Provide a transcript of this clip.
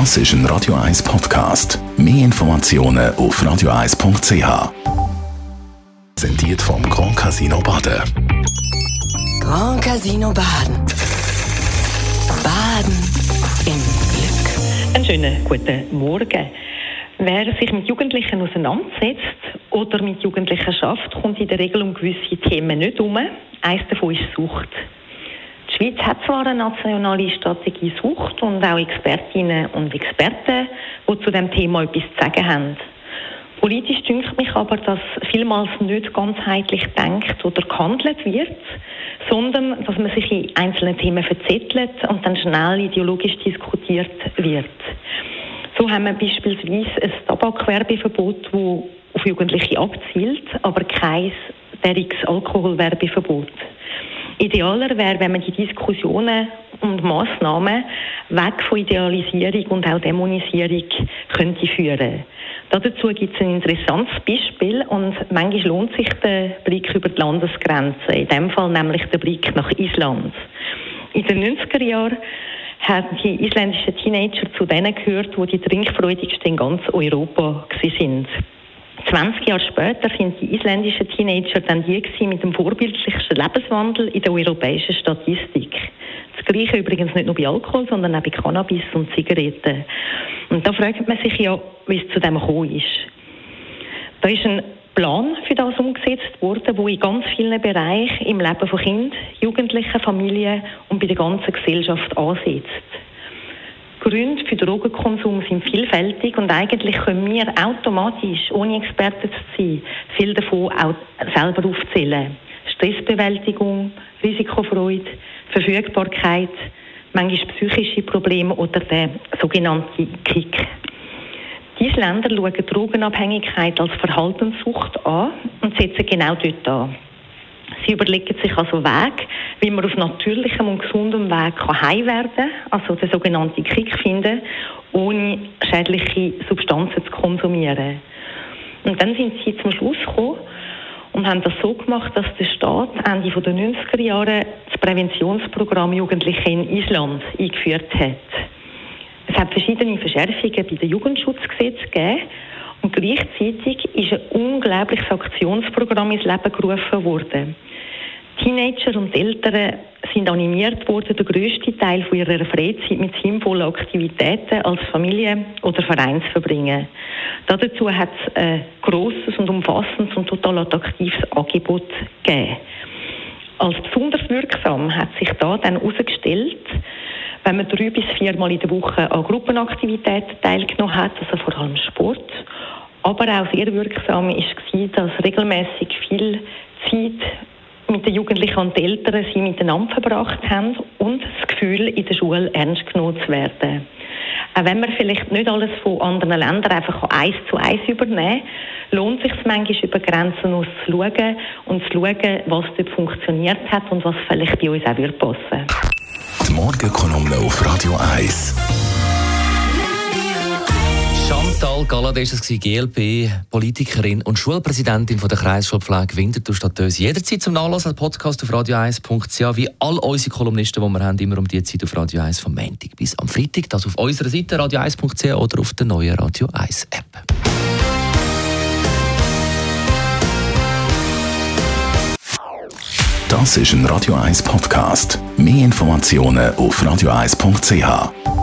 Das ist ein Radio 1 Podcast. Mehr Informationen auf radio1.ch. Präsentiert vom Grand Casino Baden. Grand Casino Baden. Baden im Glück. Einen schönen guten Morgen. Wer sich mit Jugendlichen auseinandersetzt oder mit Jugendlichen schafft, kommt in der Regel um gewisse Themen nicht um. Eines davon ist Sucht. Die Schweiz hat zwar eine nationale Strategie Sucht und auch Expertinnen und Experten, die zu dem Thema etwas zu sagen haben. Politisch dünkt mich aber, dass vielmals nicht ganzheitlich denkt oder gehandelt wird, sondern dass man sich in einzelnen Themen verzettelt und dann schnell ideologisch diskutiert wird. So haben wir beispielsweise ein Tabakwerbeverbot, das auf Jugendliche abzielt, aber kein deriges Alkoholwerbeverbot. Idealer wäre, wenn man die Diskussionen und Massnahmen weg von Idealisierung und auch Dämonisierung könnte führen. Dazu gibt es ein interessantes Beispiel und manchmal lohnt sich der Blick über die Landesgrenzen, in dem Fall nämlich der Blick nach Island. In den 90er Jahren haben die isländischen Teenager zu denen gehört, wo die trinkfreudigsten in ganz Europa sind. 20 Jahre später sind die isländischen Teenager dann die mit dem vorbildlichsten Lebenswandel in der europäischen Statistik. Das Gleiche übrigens nicht nur bei Alkohol, sondern auch bei Cannabis und Zigaretten. Und da fragt man sich ja, wie es zu dem gekommen ist. Da ist ein Plan für das umgesetzt worden, wo in ganz vielen Bereichen im Leben von Kindern, Jugendlichen, Familien und bei der ganzen Gesellschaft ansetzt. Gründe für Drogenkonsum sind vielfältig und eigentlich können wir automatisch, ohne Experten zu sein, viel davon auch selber aufzählen. Stressbewältigung, Risikofreude, Verfügbarkeit, manchmal psychische Probleme oder der sogenannte Kick. Diese Länder schauen Drogenabhängigkeit als Verhaltenssucht an und setzen genau dort an. Sie überlegen sich also Weg, wie man auf natürlichem und gesundem Weg heim werden kann, also den sogenannten Kick finden, ohne schädliche Substanzen zu konsumieren. Und dann sind sie zum Schluss gekommen und haben das so gemacht, dass der Staat Ende der 90er Jahre das Präventionsprogramm Jugendliche in Island eingeführt hat. Es hat verschiedene Verschärfungen bei den Jugendschutzgesetzen gegeben und gleichzeitig ist ein unglaubliches Aktionsprogramm ins Leben gerufen worden. Teenager und Eltern sind animiert worden, den grössten Teil von ihrer Freizeit mit sinnvollen Aktivitäten als Familie oder Verein zu verbringen. Dazu hat es ein grosses und umfassendes und total attraktives Angebot gegeben. Als besonders wirksam hat sich da dann herausgestellt, wenn man drei bis viermal in der Woche an Gruppenaktivitäten teilgenommen hat, also vor allem Sport, aber auch sehr wirksam war, dass regelmäßig viel Zeit mit den Jugendlichen und den Eltern sie miteinander verbracht haben und das Gefühl, in der Schule ernst genommen zu werden. Auch wenn man vielleicht nicht alles von anderen Ländern einfach eins zu eins übernehmen lohnt sich es manchmal über Grenzen aus zu schauen und zu schauen, was dort funktioniert hat und was vielleicht bei uns auch passen würde. Die Morgenkolumne auf Radio 1. Chantal Galladay war es, GLP-Politikerin und Schulpräsidentin von der Kreisschulpflege Winterthur Stadtöse. Jederzeit zum Nachlassen Podcast auf radio1.ch, wie all unsere Kolumnisten, die wir haben, immer um die Zeit auf Radio 1 vom Montag bis am Freitag. Das auf unserer Seite radio1.ch oder auf der neuen Radio 1 App. Das ist ein Radio 1 Podcast. Mehr Informationen auf radio1.ch.